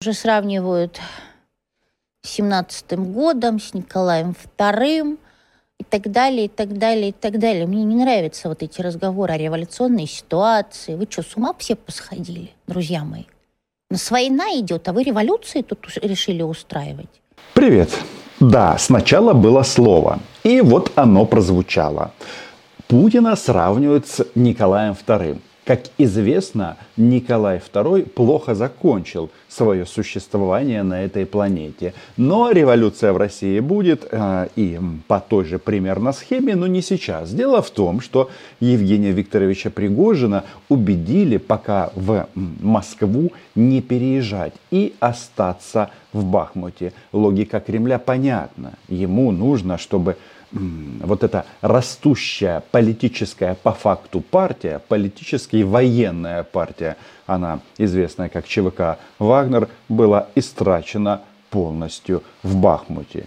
Уже сравнивают с 17 годом, с Николаем II и так далее, и так далее, и так далее. Мне не нравятся вот эти разговоры о революционной ситуации. Вы что, с ума все посходили, друзья мои? У война идет, а вы революции тут решили устраивать? Привет. Да, сначала было слово, и вот оно прозвучало. Путина сравнивают с Николаем II. Как известно, Николай II плохо закончил свое существование на этой планете. Но революция в России будет э, и по той же примерно схеме, но не сейчас. Дело в том, что Евгения Викторовича Пригожина убедили пока в Москву не переезжать и остаться в Бахмуте. Логика Кремля понятна. Ему нужно, чтобы вот эта растущая политическая по факту партия, политически военная партия, она известная как ЧВК Вагнер, была истрачена полностью в Бахмуте.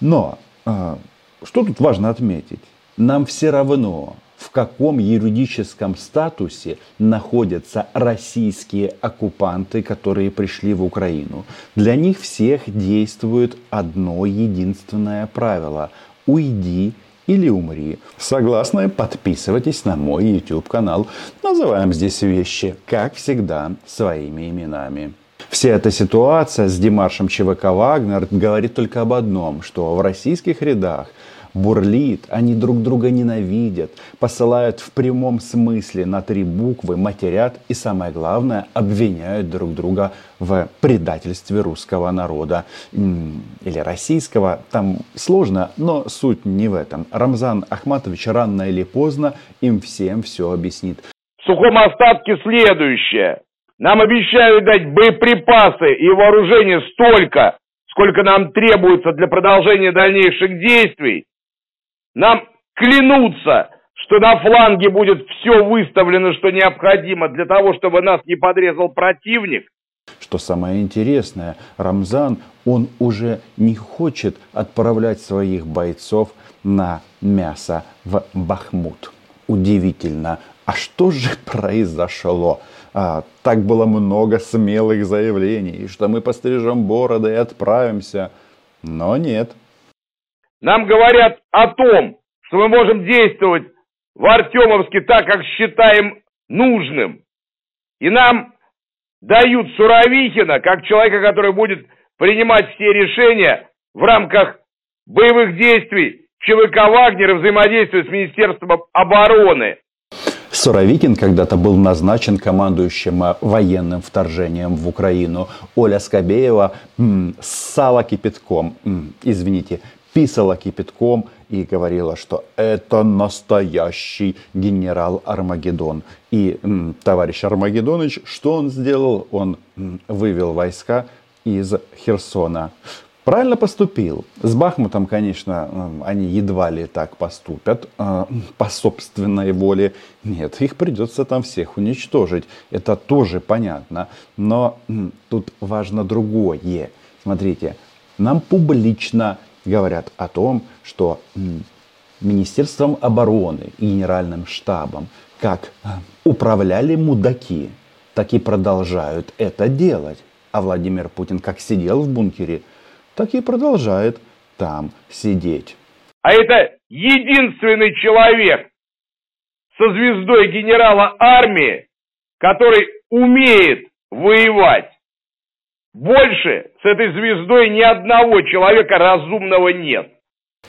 Но а, что тут важно отметить? Нам все равно, в каком юридическом статусе находятся российские оккупанты, которые пришли в Украину. Для них всех действует одно единственное правило – уйди или умри. Согласны? Подписывайтесь на мой YouTube канал. Называем здесь вещи, как всегда, своими именами. Вся эта ситуация с Димашем ЧВК «Вагнер» говорит только об одном, что в российских рядах бурлит, они друг друга ненавидят, посылают в прямом смысле на три буквы, матерят и, самое главное, обвиняют друг друга в предательстве русского народа или российского. Там сложно, но суть не в этом. Рамзан Ахматович рано или поздно им всем все объяснит. В сухом остатке следующее. Нам обещают дать боеприпасы и вооружение столько, сколько нам требуется для продолжения дальнейших действий, нам клянутся, что на фланге будет все выставлено, что необходимо для того, чтобы нас не подрезал противник. Что самое интересное, Рамзан, он уже не хочет отправлять своих бойцов на мясо в Бахмут. Удивительно. А что же произошло? А, так было много смелых заявлений, что мы пострижем бороды и отправимся. Но нет, нам говорят о том, что мы можем действовать в Артемовске так, как считаем нужным. И нам дают Суровихина, как человека, который будет принимать все решения в рамках боевых действий ЧВК «Вагнер» и взаимодействия с Министерством обороны. Суровикин когда-то был назначен командующим э, военным вторжением в Украину. Оля Скобеева м, ссала кипятком, извините, писала кипятком и говорила, что это настоящий генерал Армагеддон. И м, товарищ Армагеддоныч, что он сделал? Он м, вывел войска из Херсона. Правильно поступил. С Бахмутом, конечно, они едва ли так поступят э, по собственной воле. Нет, их придется там всех уничтожить. Это тоже понятно. Но тут важно другое. Смотрите, нам публично говорят о том, что Министерством обороны и Генеральным штабом как а, управляли мудаки, так и продолжают это делать. А Владимир Путин как сидел в бункере, так и продолжает там сидеть. А это единственный человек со звездой генерала армии, который умеет воевать. Больше с этой звездой ни одного человека разумного нет.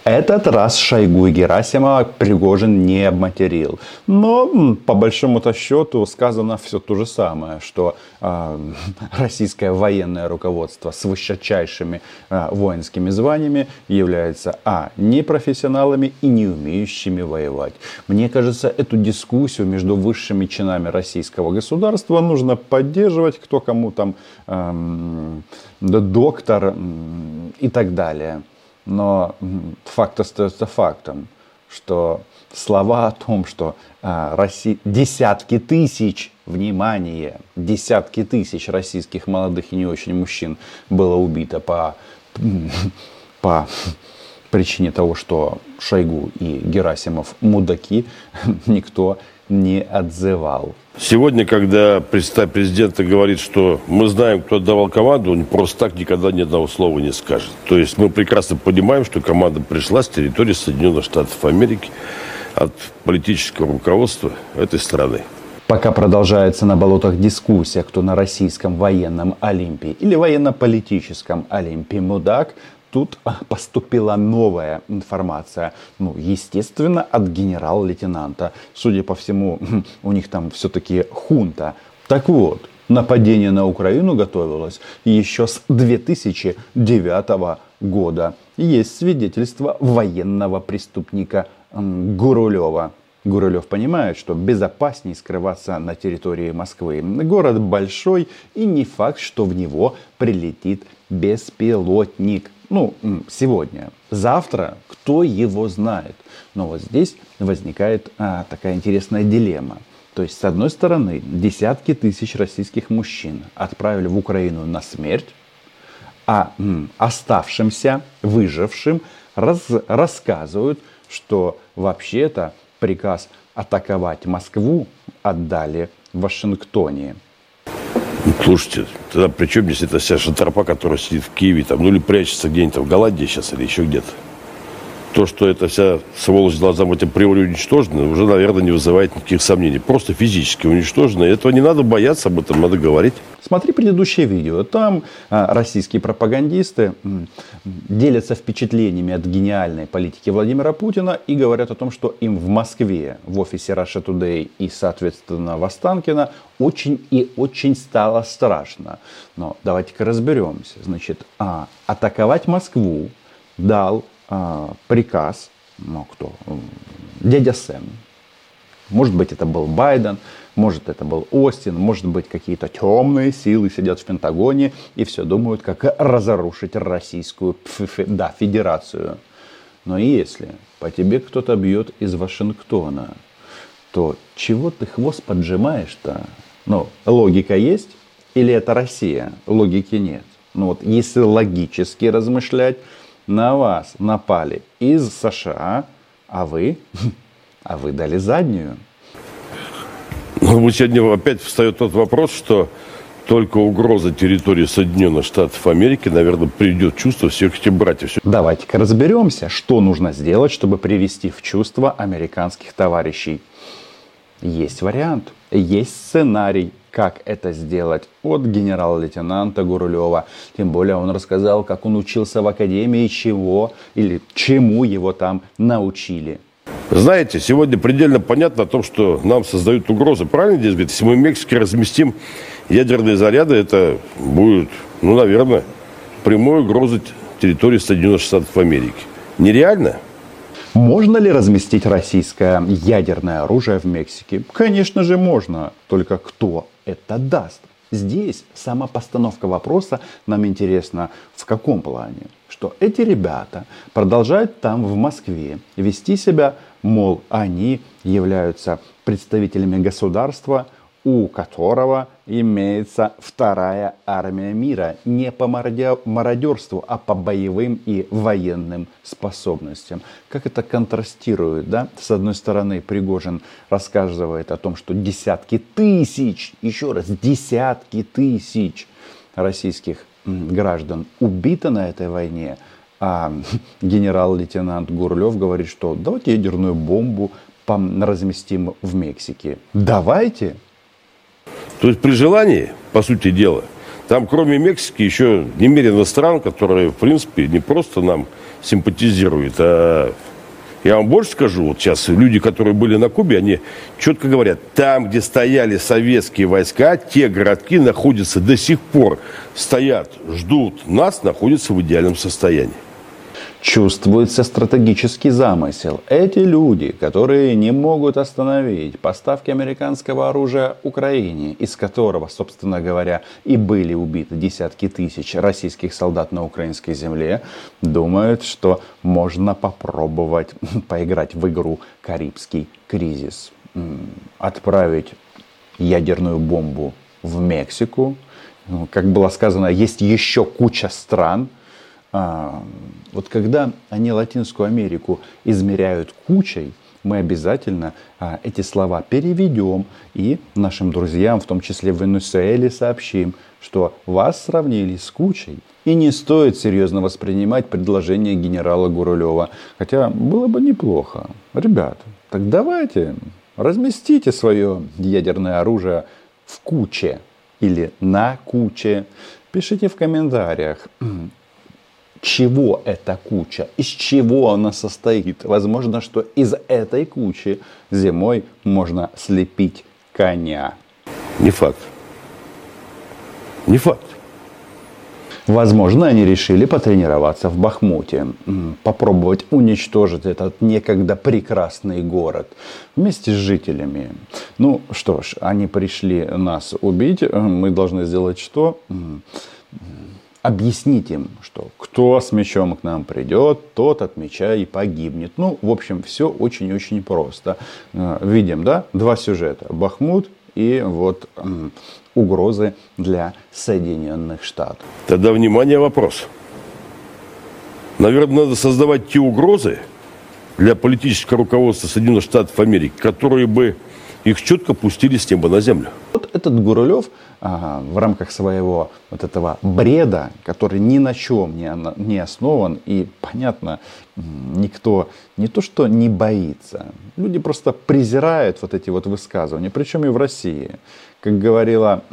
Этот раз Шойгу и Герасимова Пригожин не обматерил. Но по большому-то счету сказано все то же самое, что э, российское военное руководство с высочайшими э, воинскими званиями является а. непрофессионалами и не умеющими воевать. Мне кажется, эту дискуссию между высшими чинами российского государства нужно поддерживать, кто кому там э, доктор и так далее. Но факт остается фактом, что слова о том, что а, Россия, десятки тысяч, внимание, десятки тысяч российских молодых и не очень мужчин было убито по, по причине того, что Шойгу и Герасимов мудаки, никто не отзывал. Сегодня, когда представитель президента говорит, что мы знаем, кто отдавал команду, он просто так никогда ни одного слова не скажет. То есть мы прекрасно понимаем, что команда пришла с территории Соединенных Штатов Америки от политического руководства этой страны. Пока продолжается на болотах дискуссия, кто на российском военном Олимпе или военно-политическом Олимпе мудак, тут поступила новая информация. Ну, естественно, от генерал-лейтенанта. Судя по всему, у них там все-таки хунта. Так вот, нападение на Украину готовилось еще с 2009 года. Есть свидетельство военного преступника Гурулева. Гурулев понимает, что безопаснее скрываться на территории Москвы. Город большой и не факт, что в него прилетит беспилотник. Ну, сегодня. Завтра кто его знает. Но вот здесь возникает а, такая интересная дилемма. То есть, с одной стороны, десятки тысяч российских мужчин отправили в Украину на смерть, а м, оставшимся, выжившим, раз, рассказывают, что вообще-то приказ атаковать Москву отдали в Вашингтоне. Слушайте, тогда при чем здесь эта вся шантропа, которая сидит в Киеве, там, ну или прячется где-нибудь в Голландии сейчас или еще где-то? То, что эта вся сволочь должна быть априори уничтожена, уже, наверное, не вызывает никаких сомнений. Просто физически уничтожена. Этого не надо бояться, об этом надо говорить. Смотри предыдущее видео. Там а, российские пропагандисты делятся впечатлениями от гениальной политики Владимира Путина и говорят о том, что им в Москве, в офисе Russia Today и, соответственно, в Останкино очень и очень стало страшно. Но давайте-ка разберемся. Значит, а, атаковать Москву дал приказ, ну кто, дядя Сэм. Может быть, это был Байден, может, это был Остин, может быть, какие-то темные силы сидят в Пентагоне и все думают, как разрушить Российскую да, Федерацию. Но если по тебе кто-то бьет из Вашингтона, то чего ты хвост поджимаешь-то? Ну, логика есть или это Россия? Логики нет. Ну вот, если логически размышлять, на вас напали из США, а вы, а вы дали заднюю. Ну, сегодня опять встает тот вопрос, что только угроза территории Соединенных Штатов Америки, наверное, приведет в чувство всех этих братьев. Давайте-ка разберемся, что нужно сделать, чтобы привести в чувство американских товарищей. Есть вариант, есть сценарий, как это сделать от генерала-лейтенанта Гурулева. Тем более он рассказал, как он учился в академии, чего или чему его там научили. Знаете, сегодня предельно понятно о том, что нам создают угрозы. Правильно здесь говорит? Если мы в Мексике разместим ядерные заряды, это будет, ну, наверное, прямой угрозой территории Соединенных Штатов Америки. Нереально? Можно ли разместить российское ядерное оружие в Мексике? Конечно же можно. Только кто это даст? Здесь сама постановка вопроса нам интересна в каком плане? Что эти ребята продолжают там в Москве вести себя, мол, они являются представителями государства, у которого имеется вторая армия мира. Не по мародерству, а по боевым и военным способностям. Как это контрастирует, да? С одной стороны, Пригожин рассказывает о том, что десятки тысяч, еще раз, десятки тысяч российских граждан убито на этой войне, а генерал-лейтенант Гурлев говорит, что давайте ядерную бомбу разместим в Мексике. Давайте, то есть при желании, по сути дела, там кроме Мексики еще немерено стран, которые, в принципе, не просто нам симпатизируют, а я вам больше скажу, вот сейчас люди, которые были на Кубе, они четко говорят, там, где стояли советские войска, те городки находятся до сих пор, стоят, ждут нас, находятся в идеальном состоянии чувствуется стратегический замысел. Эти люди, которые не могут остановить поставки американского оружия Украине, из которого, собственно говоря, и были убиты десятки тысяч российских солдат на украинской земле, думают, что можно попробовать поиграть в игру «Карибский кризис». Отправить ядерную бомбу в Мексику. Ну, как было сказано, есть еще куча стран, вот когда они Латинскую Америку измеряют кучей, мы обязательно а, эти слова переведем и нашим друзьям, в том числе в Венесуэле, сообщим, что вас сравнили с кучей. И не стоит серьезно воспринимать предложение генерала Гурулева. Хотя было бы неплохо. Ребята, так давайте разместите свое ядерное оружие в куче или на куче. Пишите в комментариях, чего эта куча, из чего она состоит. Возможно, что из этой кучи зимой можно слепить коня. Не факт. Не факт. Возможно, они решили потренироваться в Бахмуте, попробовать уничтожить этот некогда прекрасный город вместе с жителями. Ну что ж, они пришли нас убить, мы должны сделать что? Объяснить им, что кто с мечом к нам придет, тот от меча и погибнет. Ну, в общем, все очень-очень просто. Э, видим, да, два сюжета. Бахмут и вот угрозы для Соединенных Штатов. Тогда, внимание, вопрос. Наверное, надо создавать те угрозы для политического руководства Соединенных Штатов Америки, которые бы их четко пустили с неба на землю. Вот этот Гурулев а, в рамках своего вот этого бреда, который ни на чем не, не основан, и, понятно, никто не то что не боится, люди просто презирают вот эти вот высказывания, причем и в России. Как говорила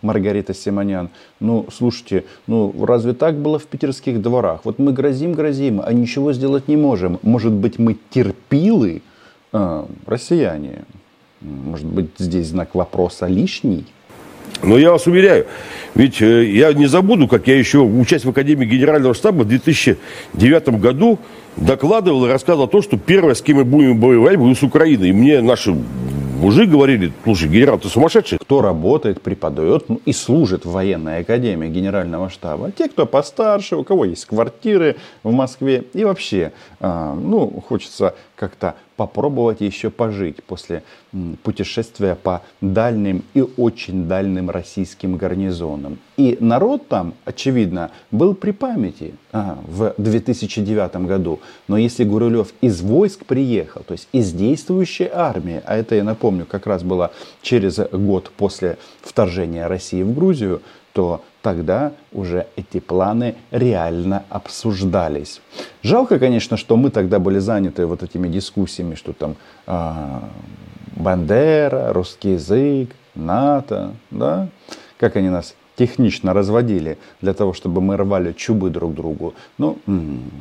Маргарита Симонян, ну, слушайте, ну, разве так было в питерских дворах? Вот мы грозим, грозим, а ничего сделать не можем. Может быть, мы терпилы, а, россияне? Может быть, здесь знак вопроса лишний? Но я вас уверяю, ведь э, я не забуду, как я еще, учась в Академии Генерального штаба в 2009 году, докладывал и рассказывал о том, что первое, с кем мы будем воевать, будет с Украиной. И мне наши мужи говорили, слушай, генерал, ты сумасшедший. Кто работает, преподает ну, и служит в военной академии генерального штаба. Те, кто постарше, у кого есть квартиры в Москве. И вообще, э, ну, хочется как-то попробовать еще пожить после путешествия по дальним и очень дальним российским гарнизонам. И народ там, очевидно, был при памяти а, в 2009 году. Но если Гурулев из войск приехал, то есть из действующей армии, а это, я напомню, как раз было через год после вторжения России в Грузию, то тогда уже эти планы реально обсуждались. Жалко, конечно, что мы тогда были заняты вот этими дискуссиями, что там э, Бандера, русский язык, НАТО, да, как они нас технично разводили для того, чтобы мы рвали чубы друг другу. Ну,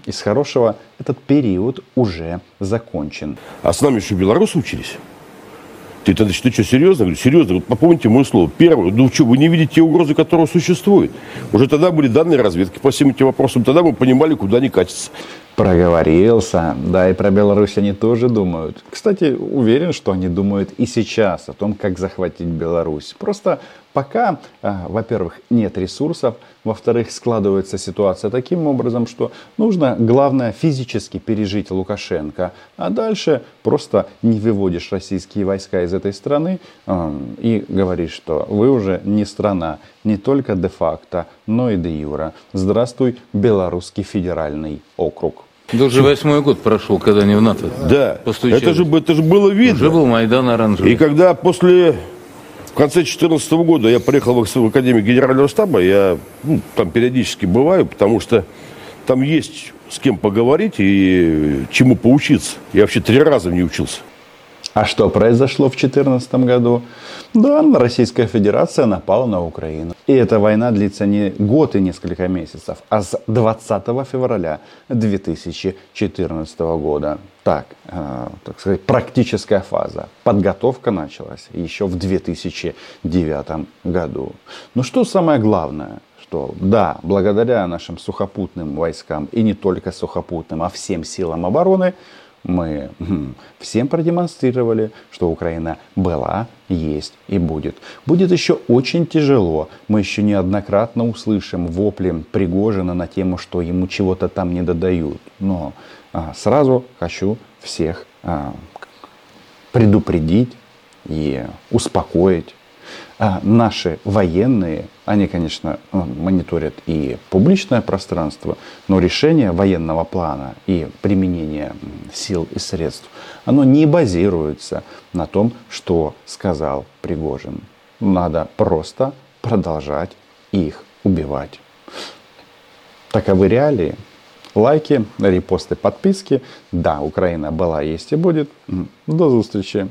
из хорошего этот период уже закончен. А с нами еще белорусы учились? Ты, ты, ты что, серьезно? Говорю, серьезно, вот попомните мое слово. Первое, ну что, вы не видите те угрозы, которые существуют? Уже тогда были данные разведки по всем этим вопросам, тогда мы понимали, куда они катятся. Проговорился. Да, и про Беларусь они тоже думают. Кстати, уверен, что они думают и сейчас о том, как захватить Беларусь. Просто пока, а, во-первых, нет ресурсов, во-вторых, складывается ситуация таким образом, что нужно, главное, физически пережить Лукашенко, а дальше просто не выводишь российские войска из этой страны э, и говоришь, что вы уже не страна, не только де-факто, но и де-юра. Здравствуй, Белорусский федеральный округ. Да уже восьмой год прошел, когда не в НАТО. Да, это же, это же было видно. Уже был Майдан оранжевый. И когда после, в конце 2014 года я приехал в Академию Генерального штаба, я ну, там периодически бываю, потому что там есть с кем поговорить и чему поучиться. Я вообще три раза не учился. А что произошло в 2014 году? Да, Российская Федерация напала на Украину. И эта война длится не год и несколько месяцев, а с 20 февраля 2014 года. Так, э, так сказать, практическая фаза. Подготовка началась еще в 2009 году. Но что самое главное? что да, благодаря нашим сухопутным войскам и не только сухопутным, а всем силам обороны, мы всем продемонстрировали, что Украина была, есть и будет. Будет еще очень тяжело. Мы еще неоднократно услышим вопли Пригожина на тему, что ему чего-то там не додают. Но а, сразу хочу всех а, предупредить и успокоить, А наши военные, они, конечно, э, мониторят и публичное пространство, но решение военного плана и применение сил и средств, оно не базируется на том, что сказал Пригожин. Надо просто продолжать их убивать. Таковы реалии. Лайки, репосты, подписки. Да, Украина была, есть и будет. До встречи.